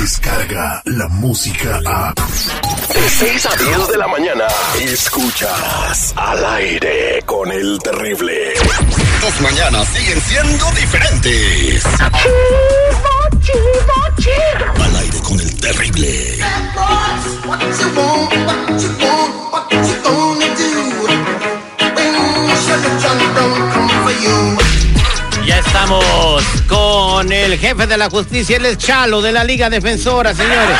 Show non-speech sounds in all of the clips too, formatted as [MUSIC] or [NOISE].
Llega la música a... De 6 a 10 de la mañana, escuchas al aire con el terrible. Tus mañanas siguen siendo diferentes. Al aire con el terrible. Ya estamos con el jefe de la justicia, él es Chalo de la Liga Defensora, señores.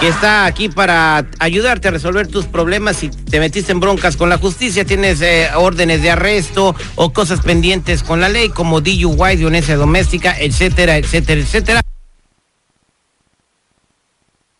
Que está aquí para ayudarte a resolver tus problemas si te metiste en broncas con la justicia, tienes eh, órdenes de arresto o cosas pendientes con la ley como DUI, violencia doméstica, etcétera, etcétera, etcétera.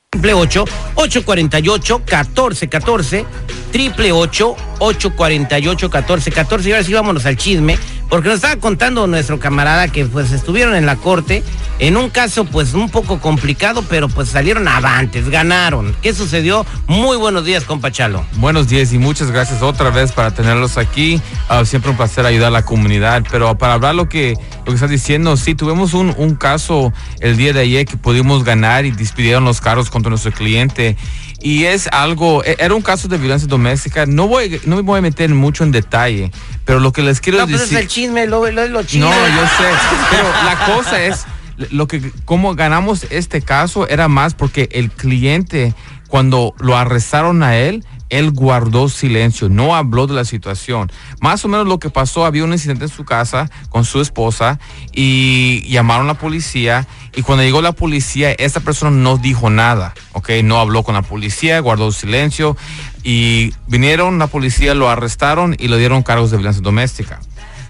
triple 848 1414 triple 848 1414 y ahora sí vámonos al chisme porque nos estaba contando nuestro camarada que pues estuvieron en la corte en un caso pues un poco complicado pero pues salieron avantes ganaron ¿qué sucedió? muy buenos días compa Chalo Buenos días y muchas gracias otra vez para tenerlos aquí. Ah, siempre un placer ayudar a la comunidad. Pero para hablar lo que, lo que estás diciendo, sí, tuvimos un, un caso el día de ayer que pudimos ganar y despidieron los carros contra nuestro cliente. Y es algo, e- era un caso de violencia doméstica. No voy, no me voy a meter mucho en detalle, pero lo que les quiero no pues es decir. el chisme lo, lo, lo chisme No, yo sé. Pero la cosa es, lo que, como ganamos este caso era más porque el cliente, cuando lo arrestaron a él, él guardó silencio, no habló de la situación. Más o menos lo que pasó, había un incidente en su casa con su esposa y llamaron a la policía y cuando llegó la policía, esta persona no dijo nada, ¿ok? No habló con la policía, guardó silencio y vinieron la policía, lo arrestaron y le dieron cargos de violencia doméstica.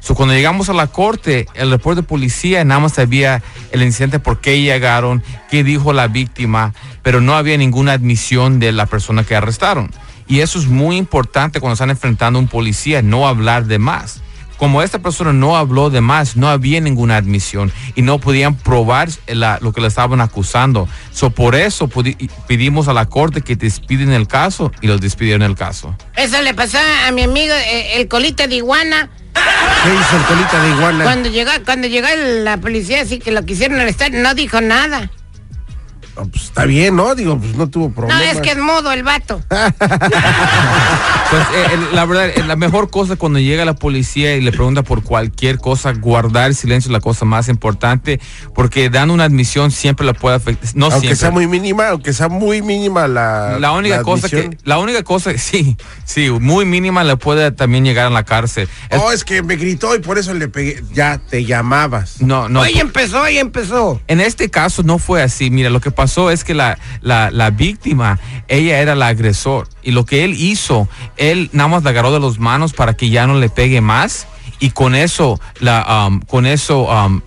So, cuando llegamos a la corte, el reporte de policía nada más había el incidente, por qué llegaron, qué dijo la víctima, pero no había ninguna admisión de la persona que arrestaron. Y eso es muy importante cuando están enfrentando a un policía, no hablar de más. Como esta persona no habló de más, no había ninguna admisión y no podían probar la- lo que le estaban acusando. So, por eso pudi- pedimos a la corte que despiden el caso y los despidieron el caso. eso le pasó a mi amigo eh, el colita de iguana ¿Qué hizo el colita de iguana? Cuando llegó, cuando llegó la policía, así que lo quisieron arrestar, no dijo nada. Ah, pues, está bien, ¿no? Digo, pues no tuvo No, problema. es que es mudo el vato. [LAUGHS] Pues eh, el- la verdad, eh, la mejor cosa cuando llega la policía y le pregunta por cualquier cosa, guardar silencio es la cosa más importante, porque dando una admisión siempre la puede afectar. No aunque siempre. sea muy mínima, aunque sea muy mínima la. la única la cosa que, la única cosa, [LAUGHS] sí, sí, muy mínima le puede también llegar a la cárcel. Es- Oh, es que me gritó y por eso le pegué. Ya te llamabas. no, no. Hoy empezó, hoy empezó. En este caso no fue así. Mira, lo que pasó es que la, la, la víctima, ella era la agresor. Y lo que él hizo, él nada más la agarró de las manos para que ya no le pegue más. Y con eso, la, um, con eso, um,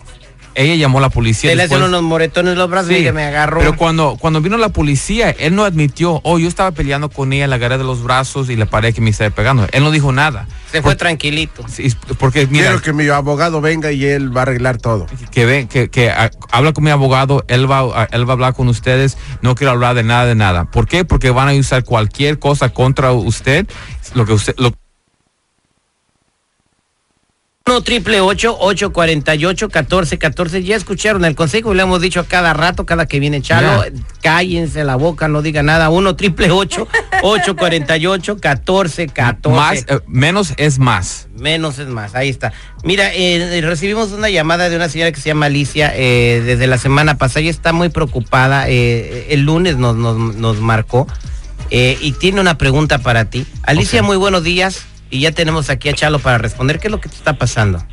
ella llamó a la policía. Se le hacen unos moretones en los brazos Sí, y que me agarró. Pero cuando, cuando vino la policía, él no admitió, oh, yo estaba peleando con ella, la agarré de los brazos y le paré que me estaba pegando. Él no dijo nada. Se fue tranquilito. Sí, porque mira, Quiero que mi abogado venga y él va a arreglar todo. que ve, que, que habla con mi abogado, él va, ah, él va a hablar con ustedes, no quiero hablar de nada de nada. ¿Por qué? Porque van a usar cualquier cosa contra usted, lo que usted, lo 1 triple 848 1414 Ya escucharon el consejo, le hemos dicho a cada rato, cada que viene Chalo, cállense la boca, no diga nada. 1 triple 848 1414 [LAUGHS] más, eh, menos es más. Menos es más, ahí está. Mira, eh, recibimos una llamada de una señora que se llama Alicia eh, desde la semana pasada. Ella está muy preocupada. el lunes nos, nos, nos marcó y tiene una pregunta para ti. Alicia, muy buenos días. Y ya tenemos aquí a Chalo para responder. ¿Qué es lo que te está pasando?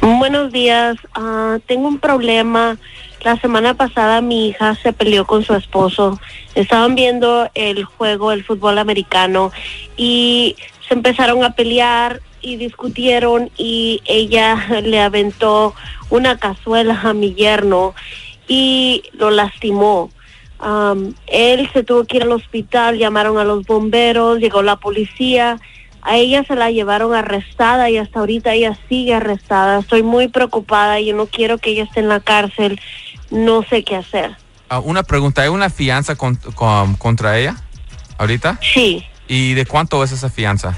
Buenos días. Ah, tengo un problema. La semana pasada mi hija se peleó con su esposo. Estaban viendo el juego, el fútbol americano, y se empezaron a pelear y discutieron y ella [LAUGHS] le aventó una cazuela a mi yerno y lo lastimó. Am, él se tuvo que ir al hospital, llamaron a los bomberos, llegó la policía. A ella se la llevaron arrestada y hasta ahorita ella sigue arrestada. Estoy muy preocupada, yo no quiero que ella esté en la cárcel, no sé qué hacer. Ah, una pregunta, ¿hay una fianza con- con- contra ella ahorita? Sí, ¿Y de cuánto es esa fianza?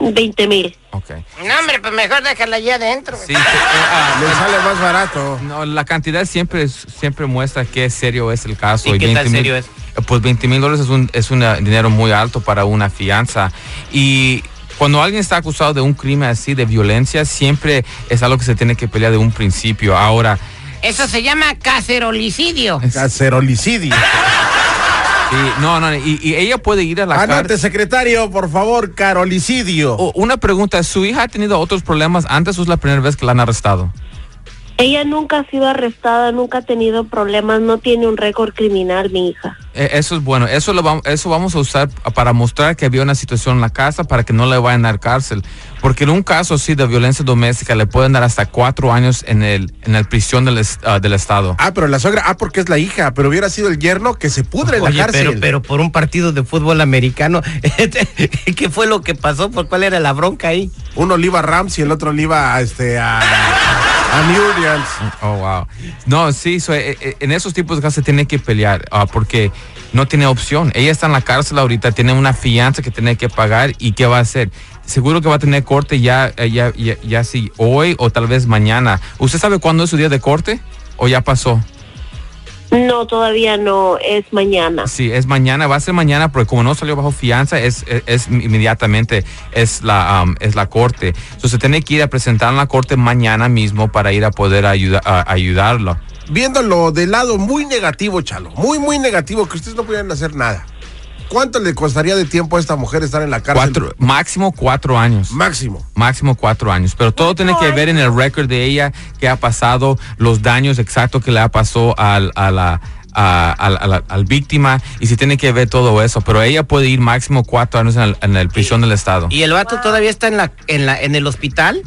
20 mil. Ok. No, hombre, pues mejor déjala allá adentro. Sí, eh, ah, Le sale más barato. No, la cantidad siempre es- siempre muestra qué serio es el caso. ¿Y qué tan 20 mil- serio es? Pues 20 mil dólares es un es un dinero muy alto para una fianza. Y cuando alguien está acusado de un crimen así, de violencia, siempre es algo que se tiene que pelear de un principio. Ahora, Eso se llama cacerolicidio. Cacerolicidio. [LAUGHS] no, no, y, y ella puede ir a la Anote, secretario, por favor, carolicidio. O- Una pregunta, ¿su hija ha tenido otros problemas antes o es la primera vez que la han arrestado? Ella nunca ha sido arrestada, nunca ha tenido problemas, no tiene un récord criminal, mi hija. Eh, Eso es bueno, eso lo vamos, eso vamos a usar para mostrar que había una situación en la casa para que no le vayan a dar cárcel. Porque en un caso así de violencia doméstica le pueden dar hasta cuatro años en el, en el prisión del, ah, del estado. Ah, pero la suegra, ah, porque es la hija, pero hubiera sido el yerno que se pudre en la cárcel. pero, pero por un partido de fútbol americano, [LAUGHS] ¿qué fue lo que pasó? ¿Por cuál era la bronca ahí? Uno le iba a Rams y el otro le iba a, este, a, Oh, wow. No, sí, so, eh, eh, en esos tipos de casos tiene que pelear ah, porque no tiene opción. Ella está en la cárcel ahorita, tiene una fianza que tiene que pagar y ¿qué va a hacer? Seguro que va a tener corte ya, eh, ya, ya, ya sí, hoy o tal vez mañana. ¿Usted sabe cuándo es su día de corte o ya pasó? No, todavía no, es mañana. Sí, es mañana, va a ser mañana, porque como no salió bajo fianza, es, es, es inmediatamente es la, um, es la corte. Entonces se tiene que ir a presentar en la corte mañana mismo para ir a poder ayuda, a- ayudarlo. Viéndolo del lado muy negativo, Chalo, muy, muy negativo, que ustedes no pudieran hacer nada. ¿Cuánto le costaría de tiempo a esta mujer estar en la cárcel? Cuatro, máximo cuatro años. Máximo. Máximo cuatro años. Pero todo tiene que ver en el récord de ella, qué ha pasado, los daños exactos que le ha pasado al, a la, a- al- víctima y si tiene que ver todo eso. Pero ella puede ir máximo cuatro años en el, en el prisión del estado. ¿Y el vato todavía está en la, en la, en el hospital?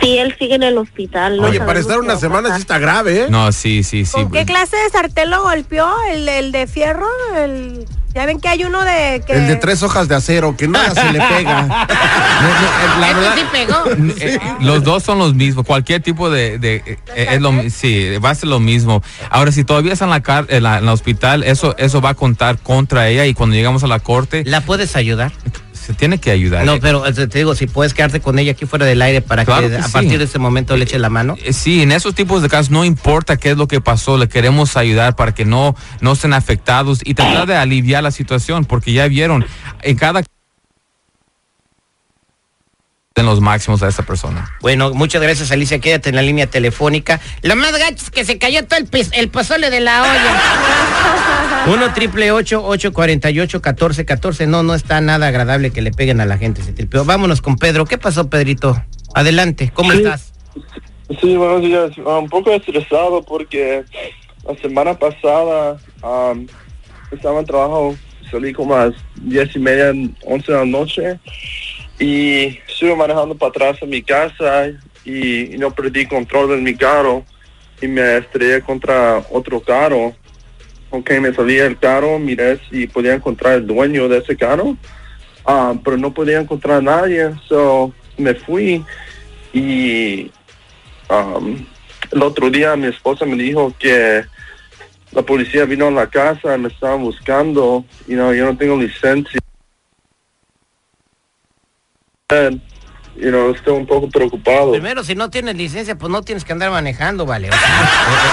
Sí, él sigue en el hospital. no Oye, para estar una semana sí está grave, ¿eh? No, sí, sí, sí. ¿Con qué clase de sartén lo golpeó? ¿El, el de fierro? El... Ya ven que hay uno de... Que... El de tres hojas de acero, que nada se le pega. [LAUGHS] No, la verdad- sí pegó. Eh, los dos son los mismos. Cualquier tipo de, de- eh, es lo sí, va a ser lo mismo. Ahora, si todavía está en la, car- en la, en la hospital, eso eso va a contar contra ella y cuando llegamos a la corte ¿La puedes ayudar? Se tiene que ayudar. No, pero eh, te digo, si puedes quedarte con ella aquí fuera del aire para Claro que, que a sí. partir de ese momento le eche la mano. Eh, Sí, en esos tipos de casos no importa qué es lo que pasó, le queremos ayudar para que no, no estén afectados y tratar de aliviar la situación, porque ya vieron, en cada en los máximos a esa persona. Bueno, muchas gracias Alicia, quédate en la línea telefónica. Lo más gacho es que se cayó todo el, pis- el pozole de la olla. [LAUGHS] 1 triple 848 1414 No, no está nada agradable que le peguen a la gente ese tripeo. Vámonos con Pedro. ¿Qué pasó, Pedrito? Adelante, ¿cómo Sí. estás? Sí, buenos días. Ah, Un poco estresado porque la semana pasada am, estaba en trabajo, salí como a las diez y media, once de la noche y estuve manejando para atrás a mi casa y, no perdí control de mi carro y me estrellé contra otro carro. Ok, me salí del carro, miré si podía encontrar el dueño de ese carro, ah, pero no podía encontrar a nadie, so me fui y Um, el otro día mi esposa me dijo que la policía vino a la casa, me estaban buscando, y no, yo no tengo licencia. You know, estoy un poco preocupado. Primero, si no tienes licencia, pues no tienes que andar manejando, vale. O sea, [LAUGHS]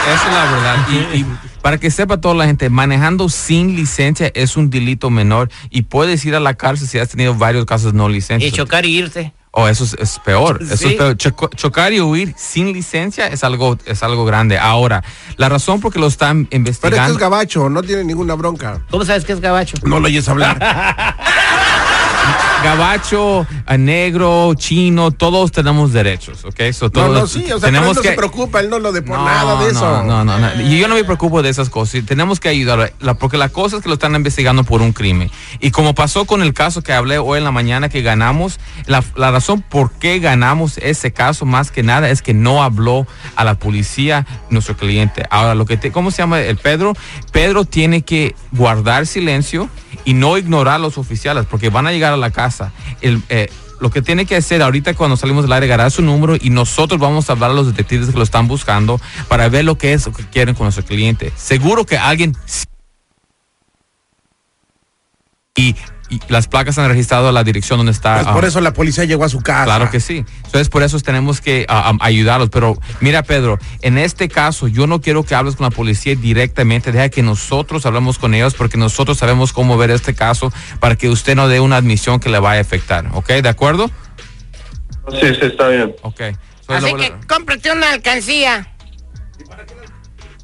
Eh, Esa es la verdad. Y, y para que sepa toda la gente, manejando sin licencia es un delito menor y puedes ir a la cárcel si has tenido varios casos no licencia. y chocar y irse. Oh, eso es, es peor. Eso Sí. es peor. Chocar y huir sin licencia es algo, es algo grande. Ahora, la razón por que lo están Pero este investigando. es gabacho, no tiene ninguna bronca. ¿Cómo sabes que es gabacho? No lo oyes hablar. [LAUGHS] gabacho, a negro, chino, todos tenemos derechos, ¿ok? So, No, todos no, sí, o sea, él no se preocupa, él no lo de por nada de eso. No, no, no. Y yo no me preocupo de esas cosas. Tenemos que ayudar, porque la cosa es que lo están investigando por un crimen. Y como pasó con el caso que hablé hoy en la mañana que ganamos, la, la razón por qué ganamos ese caso más que nada es que no habló a la policía nuestro cliente. Ahora, lo que te, ¿cómo se llama el Pedro? Pedro tiene que guardar silencio y no ignorar a los oficiales porque van a llegar a la casa. El, eh, lo que tiene que hacer ahorita cuando salimos del aire, ganar su número y nosotros vamos a hablar a los detectives que lo están buscando para ver lo que es lo que quieren con nuestro cliente. Seguro que alguien y y las placas han registrado la dirección donde está. Pues por ah, eso la policía llegó a su casa. Claro que sí. Entonces, por eso tenemos que ah, ayudarlos. Pero mira, Pedro, en este caso, yo no quiero que hables con la policía directamente. Deja que nosotros hablamos con ellos porque nosotros sabemos cómo ver este caso para que usted no dé una admisión que le vaya a afectar. ¿Ok? ¿De acuerdo? Sí, sí, está bien. Ok. Así que cómprate una alcancía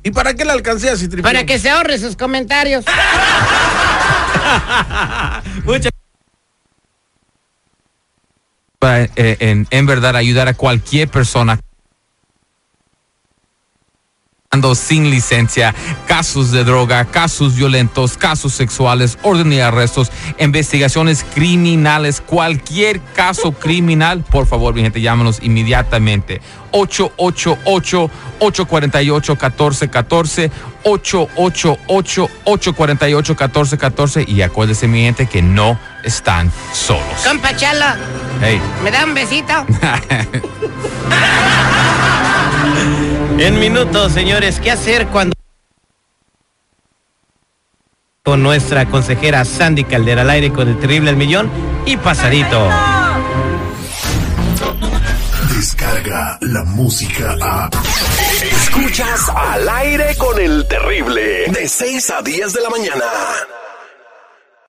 ¿Y para qué la alcancía si para que se ahorre sus comentarios. [LAUGHS] [LAUGHS] Muchas para, eh, en, en verdad ayudar a cualquier persona sin licencia, casos de droga, casos violentos, casos sexuales, orden de arrestos, investigaciones criminales, cualquier caso criminal, por favor, mi gente, llámanos inmediatamente. 888-848-1414, 888-848-1414 y acuérdense, mi gente, que no están solos. Compa Chalo, Hey. ¿me da un besito? [LAUGHS] en minutos, señores, ¿qué hacer cuando... Con nuestra consejera Sandy Caldera al aire con el terrible al millón y pasadito. Descarga la música a. Escuchas al aire con el terrible. De 6 a 10 de la mañana.